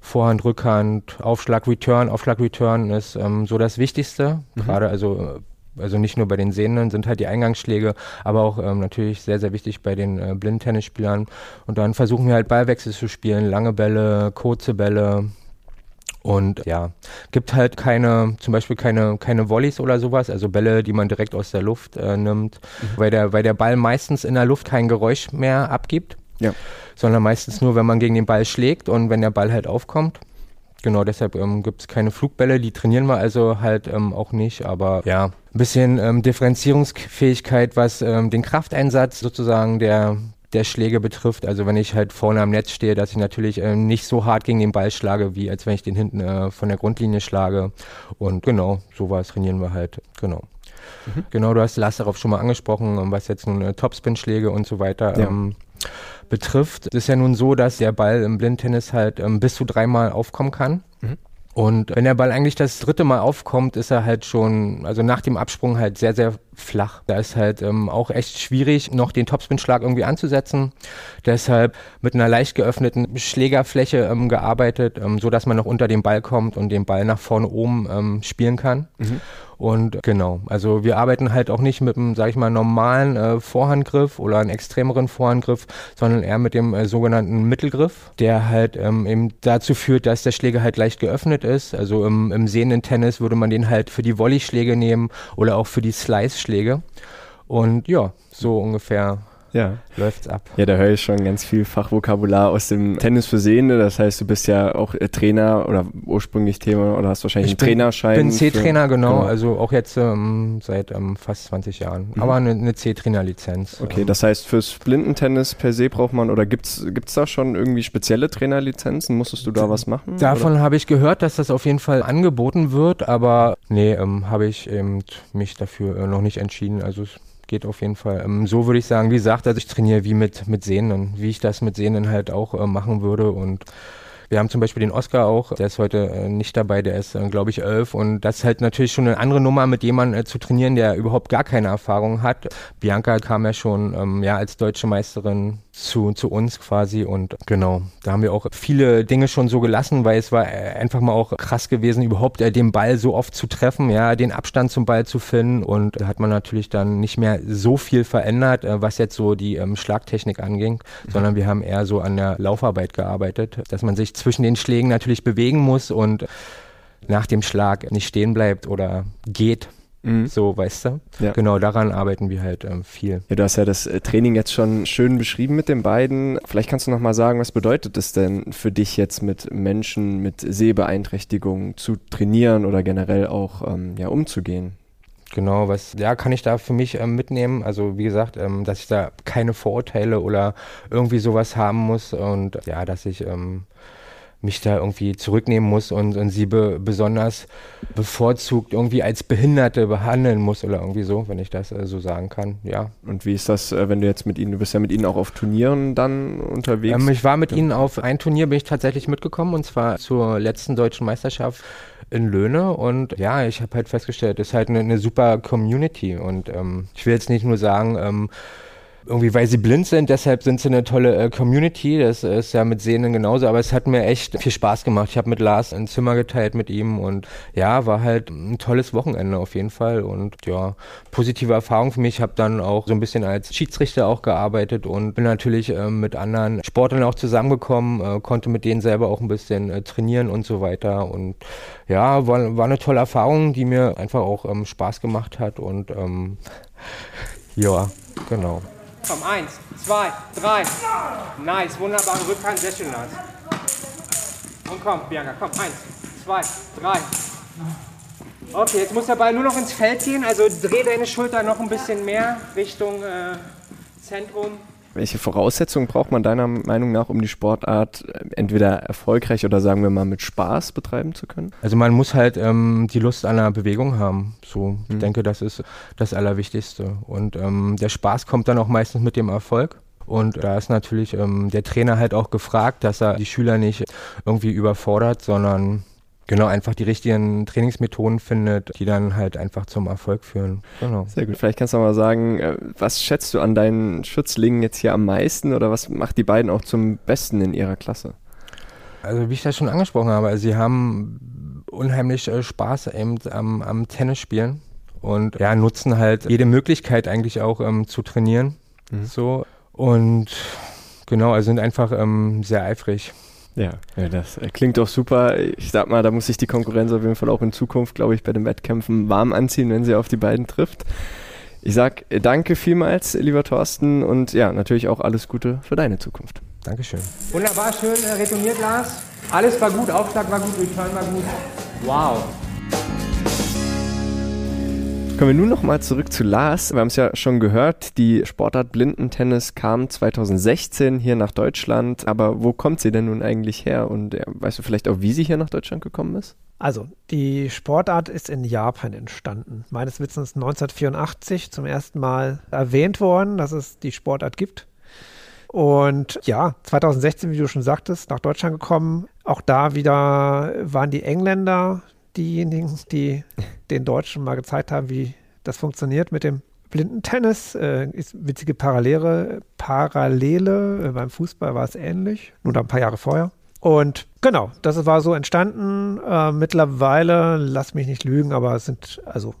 Vorhand, Rückhand, Aufschlag, Return. Aufschlag, Return ist ähm, so das Wichtigste. Mhm. Gerade also also nicht nur bei den Sehenden sind halt die Eingangsschläge, aber auch ähm, natürlich sehr, sehr wichtig bei den äh, Blindtennisspielern. Und dann versuchen wir halt Ballwechsel zu spielen, lange Bälle, kurze Bälle. Und ja, gibt halt keine, zum Beispiel keine, keine Volleys oder sowas, also Bälle, die man direkt aus der Luft äh, nimmt, mhm. weil, der, weil der Ball meistens in der Luft kein Geräusch mehr abgibt. Ja. Sondern meistens nur, wenn man gegen den Ball schlägt und wenn der Ball halt aufkommt. Genau, deshalb ähm, gibt es keine Flugbälle, die trainieren wir also halt ähm, auch nicht, aber ja, ein bisschen ähm, Differenzierungsfähigkeit, was ähm, den Krafteinsatz sozusagen der der Schläge betrifft. Also wenn ich halt vorne am Netz stehe, dass ich natürlich äh, nicht so hart gegen den Ball schlage, wie als wenn ich den hinten äh, von der Grundlinie schlage. Und genau, sowas trainieren wir halt. Genau. Mhm. Genau, du hast Lars darauf schon mal angesprochen, was jetzt nun äh, Topspin-Schläge und so weiter ja. ähm, betrifft. Es ist ja nun so, dass der Ball im Blindtennis halt ähm, bis zu dreimal aufkommen kann. Mhm. Und wenn der Ball eigentlich das dritte Mal aufkommt, ist er halt schon, also nach dem Absprung halt sehr, sehr flach. Da ist halt ähm, auch echt schwierig, noch den Topspin-Schlag irgendwie anzusetzen. Deshalb mit einer leicht geöffneten Schlägerfläche ähm, gearbeitet, ähm, so dass man noch unter den Ball kommt und den Ball nach vorne oben ähm, spielen kann. Mhm. Und genau, also wir arbeiten halt auch nicht mit einem, sag ich mal, normalen äh, Vorhandgriff oder einem extremeren Vorhandgriff, sondern eher mit dem äh, sogenannten Mittelgriff, der halt ähm, eben dazu führt, dass der Schläger halt leicht geöffnet ist. Also im, im sehenden Tennis würde man den halt für die Volley-Schläge nehmen oder auch für die Slice-Schläge. Und ja, so ungefähr ja. läuft's ab. Ja, da höre ich schon ganz viel Fachvokabular aus dem Tennis für Sehende. Das heißt, du bist ja auch äh, Trainer oder ursprünglich Thema oder hast wahrscheinlich Ich einen Trainerschein. bin für- C-Trainer, genau, genau. also auch jetzt ähm, seit ähm, fast 20 Jahren. Aber eine, eine C-Trainer-Lizenz. Okay, ähm, das heißt, fürs Blindentennis per se braucht man, oder gibt's gibt's da schon irgendwie spezielle Trainerlizenzen? Musstest du da was machen? Davon habe ich gehört, dass das auf jeden Fall angeboten wird, aber nee, ähm, habe ich eben mich dafür äh, noch nicht entschieden. Also es geht auf jeden Fall. Ähm, so würde ich sagen, wie gesagt, also ich trainiere wie mit, mit Sehnen, wie ich das mit Sehnen halt auch äh, machen würde und wir haben zum Beispiel den Oscar auch, der ist heute äh, nicht dabei, der ist, äh, glaube ich, elf. Und das ist halt natürlich schon eine andere Nummer, mit jemandem äh, zu trainieren, der überhaupt gar keine Erfahrung hat. Bianca kam ja schon ähm, ja, als deutsche Meisterin zu, zu uns quasi. Und genau, da haben wir auch viele Dinge schon so gelassen, weil es war einfach mal auch krass gewesen, überhaupt äh, den Ball so oft zu treffen, ja, den Abstand zum Ball zu finden. Und da hat man natürlich dann nicht mehr so viel verändert, äh, was jetzt so die ähm, Schlagtechnik anging, sondern wir haben eher so an der Laufarbeit gearbeitet, dass man sich zwischen den Schlägen natürlich bewegen muss und nach dem Schlag nicht stehen bleibt oder geht. Mhm. So, weißt du? Ja. Genau, daran arbeiten wir halt ähm, viel. Ja, du hast ja das äh, Training jetzt schon schön beschrieben mit den beiden. Vielleicht kannst du noch mal sagen, was bedeutet es denn für dich jetzt mit Menschen mit Sehbeeinträchtigungen zu trainieren oder generell auch ähm, ja, umzugehen? Genau, was ja kann ich da für mich ähm, mitnehmen? Also wie gesagt, ähm, dass ich da keine Vorurteile oder irgendwie sowas haben muss und ja, dass ich ähm, mich da irgendwie zurücknehmen muss und, und sie be besonders bevorzugt irgendwie als Behinderte behandeln muss oder irgendwie so, wenn ich das äh, so sagen kann. Ja. Und wie ist das, äh, wenn du jetzt mit ihnen, du bist ja mit ihnen auch auf Turnieren dann unterwegs? Ähm, ich war mit ihnen auf ein Turnier, bin ich tatsächlich mitgekommen und zwar zur letzten deutschen Meisterschaft in Löhne und ja, ich habe halt festgestellt, es ist halt eine, eine super Community und ähm, ich will jetzt nicht nur sagen, ähm, irgendwie, weil sie blind sind, deshalb sind sie eine tolle äh, Community. Das ist ja mit Sehnen genauso, aber es hat mir echt viel Spaß gemacht. Ich habe mit Lars ein Zimmer geteilt mit ihm und ja, war halt ein tolles Wochenende auf jeden Fall und ja, positive Erfahrung für mich. Ich habe dann auch so ein bisschen als Schiedsrichter auch gearbeitet und bin natürlich ähm, mit anderen Sportlern auch zusammengekommen, äh, konnte mit denen selber auch ein bisschen äh, trainieren und so weiter und ja, war, war eine tolle Erfahrung, die mir einfach auch ähm, Spaß gemacht hat und ähm, ja, genau. Komm, eins, zwei, drei. Nice, wunderbare Rückhand, sehr schön, Lars. Und komm, Bianca, komm, eins, zwei, drei. Okay, jetzt muss der Ball nur noch ins Feld gehen, also dreh deine Schulter noch ein bisschen mehr Richtung äh, Zentrum. Welche Voraussetzungen braucht man deiner Meinung nach, um die Sportart äh, entweder erfolgreich oder sagen wir mal mit Spaß betreiben zu können? Also man muss halt ähm, die Lust an der Bewegung haben. So, ich denke, das ist das Allerwichtigste. Und ähm, der Spaß kommt dann auch meistens mit dem Erfolg. Und da ist natürlich ähm, der Trainer halt auch gefragt, dass er die Schüler nicht irgendwie überfordert, sondern genau einfach die richtigen Trainingsmethoden findet, die dann halt einfach zum Erfolg führen. Genau. Sehr gut. Vielleicht kannst du mal sagen, äh, was schätzt du an deinen Schützlingen jetzt hier am meisten oder was macht die beiden auch zum Besten in ihrer Klasse? Also wie ich das schon angesprochen habe, also sie haben unheimlich äh, Spaß eben am, am Tennisspielen und ja, nutzen halt jede Möglichkeit eigentlich auch ähm, zu trainieren. So. Und genau, also sind einfach ähm, sehr eifrig. Ja, ja das äh, klingt doch super. Ich sag mal, da muss sich die Konkurrenz auf jeden Fall auch in Zukunft, glaube ich, bei den Wettkämpfen warm anziehen, wenn sie auf die beiden trifft. Ich sag äh, danke vielmals, lieber Thorsten, und ja, natürlich auch alles Gute für deine Zukunft. Dankeschön. Wunderbar, schön äh, retourniert, Lars. Alles war gut, Aufschlag war gut, Return war gut. Wow. Kommen wir nun nochmal zurück zu Lars. Wir haben es ja schon gehört, die Sportart Blindentennis kam 2016 hier nach Deutschland. Aber wo kommt sie denn nun eigentlich her? Und ja, weißt du vielleicht auch, wie sie hier nach Deutschland gekommen ist? Also, die Sportart ist in Japan entstanden. Meines Wissens 1984 zum ersten Mal erwähnt worden, dass es die Sportart gibt. Und ja, 2016, wie du schon sagtest, nach Deutschland gekommen. Auch da wieder waren die Engländer diejenigen, die den Deutschen mal gezeigt haben, wie das funktioniert mit dem Blindentennis. Äh, ist witzige Parallele. Parallele. Äh, beim Fußball war es ähnlich, nur da ein paar Jahre vorher. Und genau, das war so entstanden. Äh, mittlerweile, lass mich nicht lügen, aber es sind also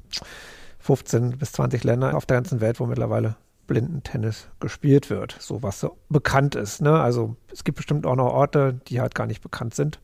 15 bis 20 Länder auf der ganzen Welt, wo mittlerweile Blindentennis gespielt wird, so was so bekannt ist. Ne? Also es gibt bestimmt auch noch Orte, die halt gar nicht bekannt sind.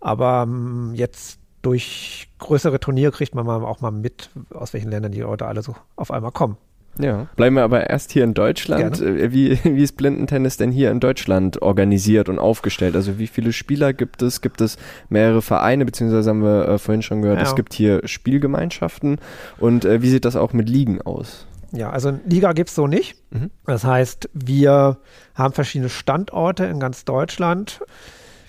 Aber ähm, jetzt durch größere Turniere kriegt man mal auch mal mit, aus welchen Ländern die Leute alle so auf einmal kommen. Ja. Bleiben wir aber erst hier in Deutschland. Gerne. Äh, Wie, wie ist Blindentennis denn hier in Deutschland organisiert und aufgestellt? Also wie viele Spieler gibt es? Gibt es mehrere Vereine, beziehungsweise haben wir äh, vorhin schon gehört, Ja. es gibt hier Spielgemeinschaften. Und äh, wie sieht das auch mit Ligen aus? Ja, also Liga gibt es so nicht. Mhm. Das heißt, wir haben verschiedene Standorte in ganz Deutschland.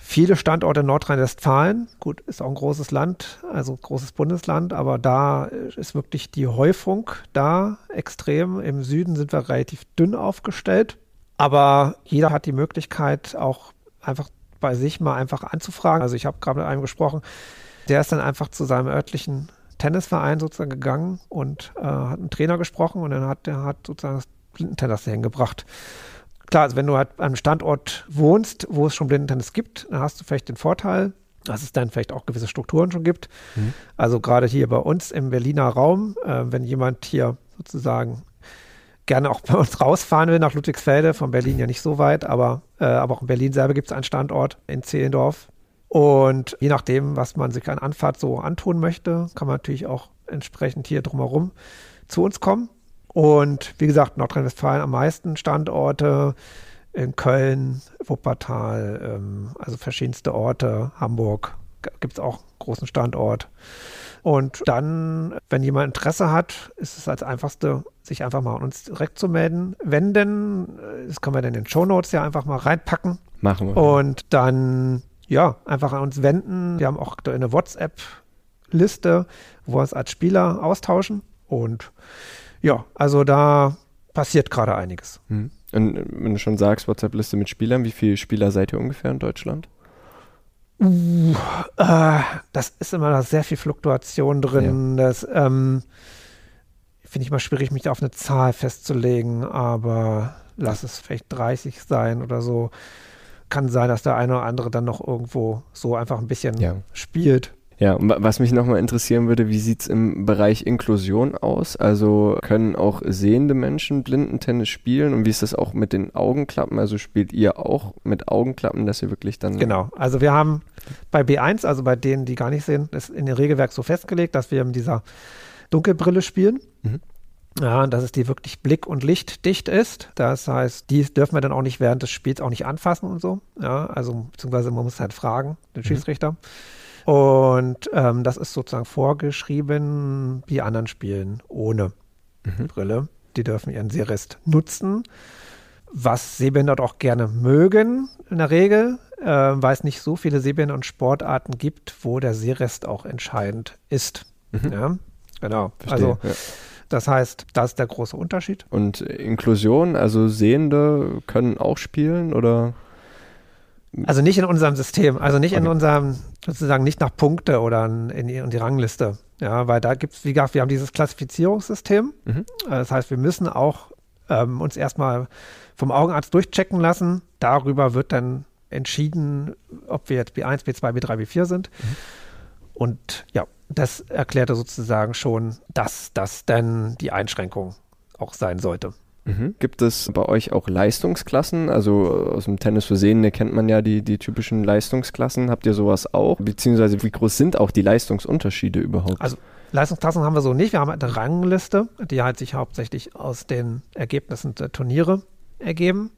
Viele Standorte in Nordrhein-Westfalen. Gut, ist auch ein großes Land, also großes Bundesland, aber da ist wirklich die Häufung da extrem. Im Süden sind wir relativ dünn aufgestellt. Aber jeder hat die Möglichkeit, auch einfach bei sich mal einfach anzufragen. Also ich habe gerade mit einem gesprochen, der ist dann einfach zu seinem örtlichen Tennisverein sozusagen gegangen und äh, hat einen Trainer gesprochen und dann hat der hat sozusagen das Blindentennis dahin gebracht. Klar, also wenn du halt an einem Standort wohnst, wo es schon Blindentennis gibt, dann hast du vielleicht den Vorteil, dass es dann vielleicht auch gewisse Strukturen schon gibt. Also gerade hier bei uns im Berliner Raum, äh, wenn jemand hier sozusagen gerne auch bei uns rausfahren will nach Ludwigsfelde, von Berlin ja nicht so weit, aber, äh, aber auch in Berlin selber gibt es einen Standort in Zehlendorf. Und je nachdem, was man sich an Anfahrt so antun möchte, kann man natürlich auch entsprechend hier drumherum zu uns kommen. Und wie gesagt, Nordrhein-Westfalen am meisten Standorte, in Köln, Wuppertal, ähm, also verschiedenste Orte, Hamburg gibt es auch einen großen Standort. Und dann, wenn jemand Interesse hat, ist es als einfachste, sich einfach mal an uns direkt zu melden. Wenden, äh, das können wir dann in den Show Notes ja einfach mal reinpacken. Machen wir. Und dann, ja, einfach an uns wenden. Wir haben auch aktuell eine WhatsApp-Liste, wo wir uns als Spieler austauschen. Und ja, also da passiert gerade einiges. Hm. Und äh, wenn du schon sagst, WhatsApp-Liste mit Spielern, wie viele Spieler seid ihr ungefähr in Deutschland? Uh, äh, das ist immer da sehr viel Fluktuation drin. Das ähm, finde ich mal schwierig, mich auf eine Zahl festzulegen, aber lass es vielleicht 30 sein oder so. Kann sein, dass der eine oder andere dann noch irgendwo so einfach ein bisschen Ja. spielt. Ja, und wa- was mich nochmal interessieren würde, wie sieht's im Bereich Inklusion aus? Also können auch sehende Menschen Blindentennis spielen und wie ist das auch mit den Augenklappen? Also spielt ihr auch mit Augenklappen, dass ihr wirklich dann... Genau. Also wir haben bei B1, also bei denen, die gar nicht sehen, ist in dem Regelwerk so festgelegt, dass wir mit dieser Dunkelbrille spielen. Mhm. Ja, und dass es die wirklich blick- und lichtdicht ist. Das heißt, die dürfen wir dann auch nicht während des Spiels auch nicht anfassen und so. Ja, also beziehungsweise man muss halt fragen, den Schiedsrichter. Und ähm, das ist sozusagen vorgeschrieben, die anderen spielen ohne Brille. Die dürfen ihren Sehrest nutzen was Sehbehinderte auch gerne mögen in der Regel, äh, weil es nicht so viele Sehbehinderte und Sportarten gibt, wo der Sehrest auch entscheidend ist. Ja, genau. Verstehe, Also ja. das heißt, das ist der große Unterschied. Und Inklusion, also Sehende können auch spielen oder? Also nicht in unserem System, also nicht in Okay. unserem, sozusagen nicht nach Punkte oder in, in, die, in Rangliste. Ja, weil da gibt es, wie gesagt, wir haben dieses Klassifizierungssystem. Mhm. Äh, Das heißt, wir müssen auch ähm, uns erstmal vom Augenarzt durchchecken lassen. Darüber wird dann entschieden, ob wir jetzt B1, B2, B3, B4 sind. Und ja, das erklärte sozusagen schon, dass das dann die Einschränkung auch sein sollte. Mhm. Gibt es bei euch auch Leistungsklassen? Also aus dem Tennis für Sehende kennt man ja die, die typischen Leistungsklassen. Habt ihr sowas auch? Beziehungsweise wie groß sind auch die Leistungsunterschiede überhaupt? Also Leistungsklassen haben wir so nicht. Wir haben halt eine Rangliste, die halt sich hauptsächlich aus den Ergebnissen der Turniere ergeben.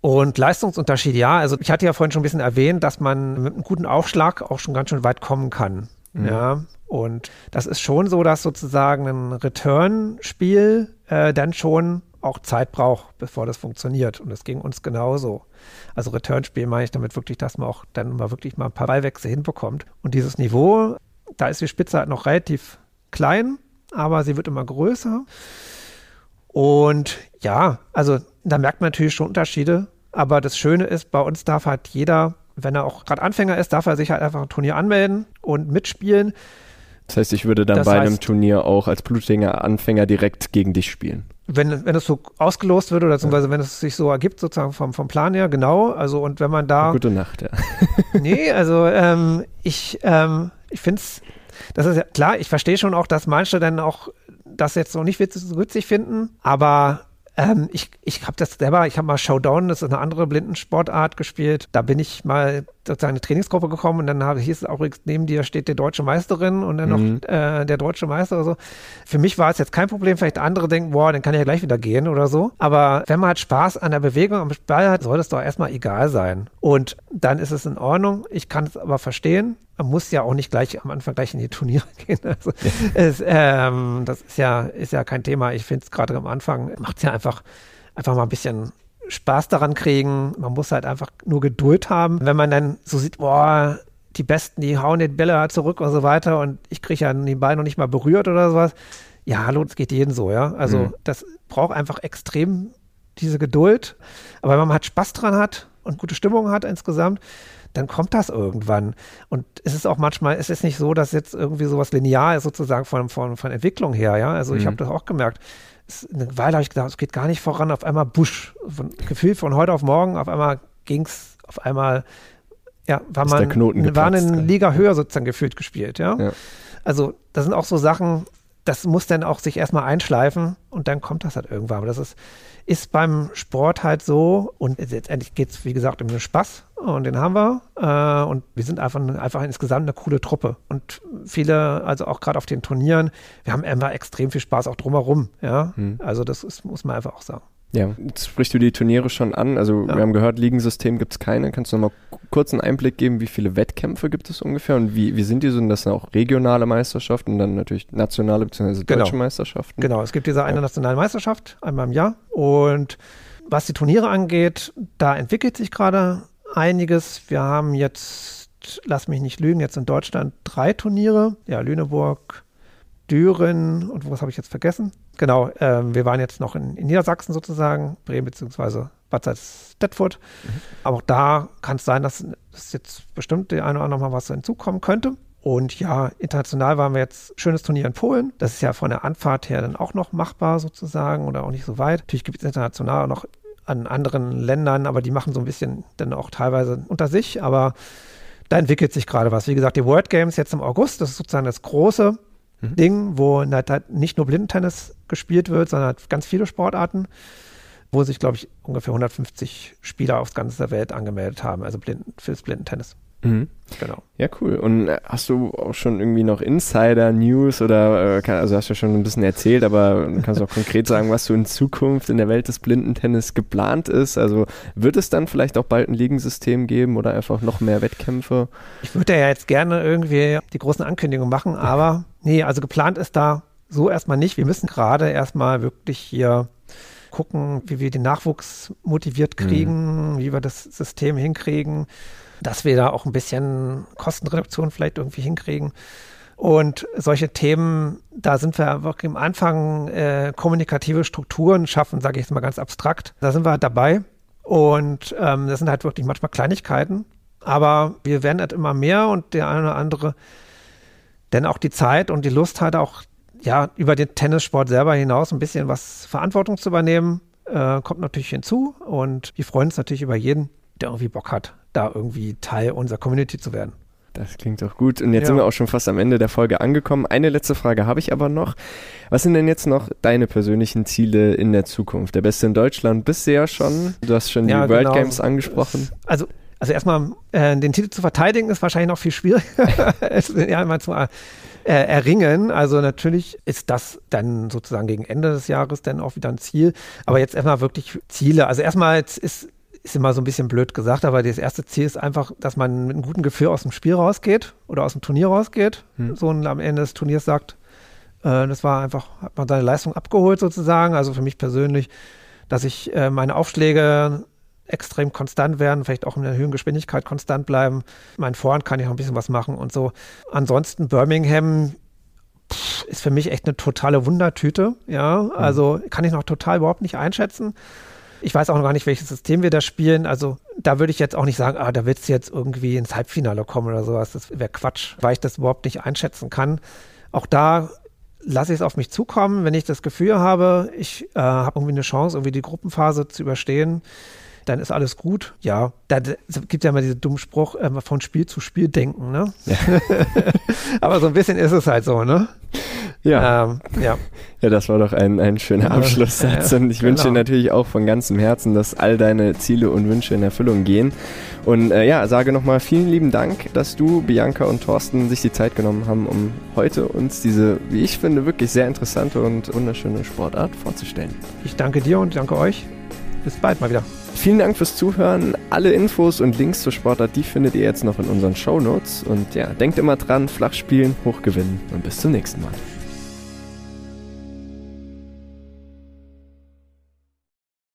Und Leistungsunterschiede, ja, also ich hatte ja vorhin schon ein bisschen erwähnt, dass man mit einem guten Aufschlag auch schon ganz schön weit kommen kann. Ja, und das ist schon so, dass sozusagen ein Return-Spiel äh, dann schon auch Zeit braucht, bevor das funktioniert. Und das ging uns genauso. Also Return-Spiel meine ich damit wirklich, dass man auch dann mal wirklich mal ein paar Ballwechsel hinbekommt. Und dieses Niveau, da ist die Spitze halt noch relativ klein, aber sie wird immer größer. Und ja, also da merkt man natürlich schon Unterschiede. Aber das Schöne ist, bei uns darf halt jeder, wenn er auch gerade Anfänger ist, darf er sich halt einfach ein Turnier anmelden und mitspielen. Das heißt, ich würde dann Das bei einem heißt- Turnier auch als blutiger Anfänger direkt gegen dich spielen. Wenn, wenn es so ausgelost wird oder beziehungsweise wenn es sich so ergibt, sozusagen vom, vom Plan her, genau. Also und wenn man da. Gute Nacht, ja. Nee, also ähm, ich, ähm, ich finde es, das ist ja klar, ich verstehe schon auch, dass manche dann auch das jetzt noch nicht witzig, witzig finden, aber ähm, ich, ich habe das selber, ich habe mal Showdown, das ist eine andere Blindensportart gespielt. Da bin ich mal sozusagen eine Trainingsgruppe gekommen und dann habe, hieß es auch, neben dir steht die deutsche Meisterin und dann mhm. noch äh, der deutsche Meister oder so. Für mich war es jetzt kein Problem. Vielleicht andere denken, boah, dann kann ich ja gleich wieder gehen oder so. Aber wenn man halt Spaß an der Bewegung am Ball hat, soll das doch erstmal egal sein. Und dann ist es in Ordnung. Ich kann es aber verstehen. Man muss ja auch nicht gleich am Anfang gleich in die Turniere gehen. Also, ja. es, ähm, das ist ja, ist ja kein Thema. Ich finde es gerade am Anfang macht es ja einfach, einfach mal ein bisschen Spaß daran kriegen. Man muss halt einfach nur Geduld haben. Wenn man dann so sieht, boah, die Besten, die hauen den Bälle halt zurück und so weiter und ich kriege ja den Ball noch nicht mal berührt oder sowas. Ja, hallo, das geht jedem so, ja. Also mhm. das braucht einfach extrem diese Geduld. Aber wenn man halt Spaß dran hat und gute Stimmung hat insgesamt, dann kommt das irgendwann. Und es ist auch manchmal, es ist nicht so, dass jetzt irgendwie sowas linear ist, sozusagen von, von, von Entwicklung her, ja. Also mhm. ich habe das auch gemerkt eine Weile habe ich gedacht, es geht gar nicht voran. Auf einmal Busch. Von, gefühlt von heute auf morgen, auf einmal ging es, auf einmal, ja, war Ist man, war eine Liga höher sozusagen gefühlt gespielt, ja? ja. Also, das sind auch so Sachen, das muss dann auch sich erstmal einschleifen und dann kommt das halt irgendwann. Aber das ist, ist beim Sport halt so und letztendlich geht es, wie gesagt, um den Spaß und den haben wir äh, und wir sind einfach, einfach insgesamt eine coole Truppe und viele, also auch gerade auf den Turnieren, wir haben immer extrem viel Spaß auch drumherum, ja, hm. also das ist, muss man einfach auch sagen. Ja, jetzt sprichst du die Turniere schon an. Also ja. wir haben gehört, Ligensystem gibt es keine. Kannst du noch mal kurz einen Einblick geben, wie viele Wettkämpfe gibt es ungefähr und wie, wie sind die so? Sind das auch regionale Meisterschaften und dann natürlich nationale bzw. deutsche genau. Meisterschaften? Genau, es gibt diese eine nationale Meisterschaft einmal im Jahr und was die Turniere angeht, da entwickelt sich gerade einiges. Wir haben jetzt, lass mich nicht lügen, jetzt in Deutschland drei Turniere. Ja, Lüneburg, Düren und was habe ich jetzt vergessen? Genau, ähm, wir waren jetzt noch in, in, Niedersachsen sozusagen, Bremen bzw. Bad Salzdetfurt. Mhm. Aber auch da kann es sein, dass, dass jetzt bestimmt der eine oder andere mal was hinzukommen könnte. Und ja, international waren wir jetzt schönes Turnier in Polen. Das ist ja von der Anfahrt her dann auch noch machbar sozusagen oder auch nicht so weit. Natürlich gibt es international noch an anderen Ländern, aber die machen so ein bisschen dann auch teilweise unter sich. Aber da entwickelt sich gerade was. Wie gesagt, die World Games jetzt im August, das ist sozusagen das große mhm. Ding, wo nicht nur Blindentennis gespielt wird, sondern halt ganz viele Sportarten, wo sich, glaube ich, ungefähr 150 Spieler aus ganzer Welt angemeldet haben, also blinden, fürs Blindentennis. Mhm. Genau. Ja, cool. Und äh, hast du auch schon irgendwie noch Insider-News oder, äh, also hast du ja schon ein bisschen erzählt, aber kannst du auch konkret sagen, was so in Zukunft in der Welt des Blindentennis geplant ist? Also wird es dann vielleicht auch bald ein Ligensystem geben oder einfach noch mehr Wettkämpfe? Ich würde ja jetzt gerne irgendwie die großen Ankündigungen machen, aber nee, also geplant ist da so erstmal nicht. Wir müssen gerade erstmal wirklich hier gucken, wie wir den Nachwuchs motiviert kriegen, mhm. wie wir das System hinkriegen dass wir da auch ein bisschen Kostenreduktion vielleicht irgendwie hinkriegen. Und solche Themen, da sind wir wirklich am Anfang äh, kommunikative Strukturen schaffen, sage ich jetzt mal ganz abstrakt. Da sind wir halt dabei. Und ähm, das sind halt wirklich manchmal Kleinigkeiten. Aber wir werden halt immer mehr und der eine oder andere denn auch die Zeit und die Lust hat auch ja über den Tennissport selber hinaus ein bisschen was Verantwortung zu übernehmen, äh, kommt natürlich hinzu. Und wir freuen uns natürlich über jeden, der irgendwie Bock hat, da irgendwie Teil unserer Community zu werden. Das klingt doch gut. Und jetzt ja. sind wir auch schon fast am Ende der Folge angekommen. Eine letzte Frage habe ich aber noch. Was sind denn jetzt noch deine persönlichen Ziele in der Zukunft? Der Beste in Deutschland bist du ja schon. Du hast schon ja, die World genau. Games angesprochen. Also, also erstmal, äh, den Titel zu verteidigen ist wahrscheinlich noch viel schwieriger. ja, mal zu äh, erringen. Also natürlich ist das dann sozusagen gegen Ende des Jahres dann auch wieder ein Ziel. Aber jetzt erstmal wirklich Ziele. Also erstmal ist ist immer so ein bisschen blöd gesagt, aber das erste Ziel ist einfach, dass man mit einem guten Gefühl aus dem Spiel rausgeht oder aus dem Turnier rausgeht. Hm. So und am Ende des Turniers sagt, äh, das war einfach, hat man seine Leistung abgeholt sozusagen. Also für mich persönlich, dass ich äh, meine Aufschläge extrem konstant werden, vielleicht auch in der höheren Geschwindigkeit konstant bleiben. Mein Vorhand kann ich noch ein bisschen was machen und so. Ansonsten Birmingham pff, ist für mich echt eine totale Wundertüte. Ja, hm. also kann ich noch total überhaupt nicht einschätzen. Ich weiß auch noch gar nicht, welches System wir da spielen. Also da würde ich jetzt auch nicht sagen, ah, da wird es jetzt irgendwie ins Halbfinale kommen oder sowas. Das wäre Quatsch, weil ich das überhaupt nicht einschätzen kann. Auch da lasse ich es auf mich zukommen, wenn ich das Gefühl habe, ich äh, habe irgendwie eine Chance, irgendwie die Gruppenphase zu überstehen, dann ist alles gut. Ja, da gibt ja immer diesen dummen Spruch, äh, von Spiel zu Spiel denken, ne? Ja. Aber so ein bisschen ist es halt so, ne? Ja. Ähm, ja. Ja, das war doch ein, ein schöner Abschlusssatz. Und ich genau. wünsche dir natürlich auch von ganzem Herzen, dass all deine Ziele und Wünsche in Erfüllung gehen. Und äh, ja, sage nochmal vielen lieben Dank, dass du, Bianca und Thorsten sich die Zeit genommen haben, um heute uns diese, wie ich finde, wirklich sehr interessante und wunderschöne Sportart vorzustellen. Ich danke dir und danke euch. Bis bald mal wieder. Vielen Dank fürs Zuhören. Alle Infos und Links zur Sportart, die findet ihr jetzt noch in unseren Show Notes. Und ja, denkt immer dran, flach spielen, hoch gewinnen und bis zum nächsten Mal.